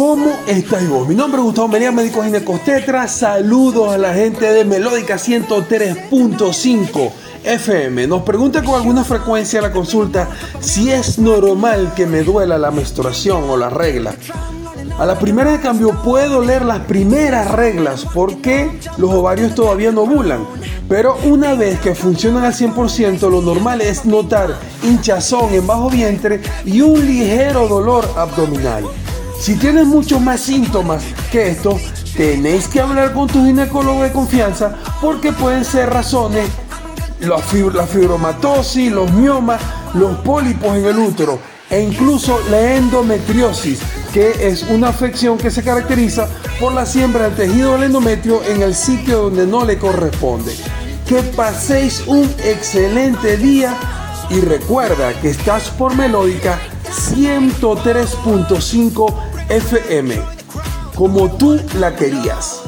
¿Cómo estáis vos? Mi nombre es Gustavo Meliá, médico ginecostetra. Saludos a la gente de Melódica 103.5 FM. Nos pregunta con alguna frecuencia la consulta si es normal que me duela la menstruación o la regla. A la primera de cambio puedo leer las primeras reglas porque los ovarios todavía no ovulan. Pero una vez que funcionan al 100%, lo normal es notar hinchazón en bajo vientre y un ligero dolor abdominal. Si tienes muchos más síntomas que esto, tenéis que hablar con tu ginecólogo de confianza porque pueden ser razones la, fibromatosis, los miomas, los pólipos en el útero e incluso la endometriosis, que es una afección que se caracteriza por la siembra del tejido del endometrio en el sitio donde no le corresponde. Que paséis un excelente día y recuerda que estás por Melódica 103.5 FM, como tú la querías.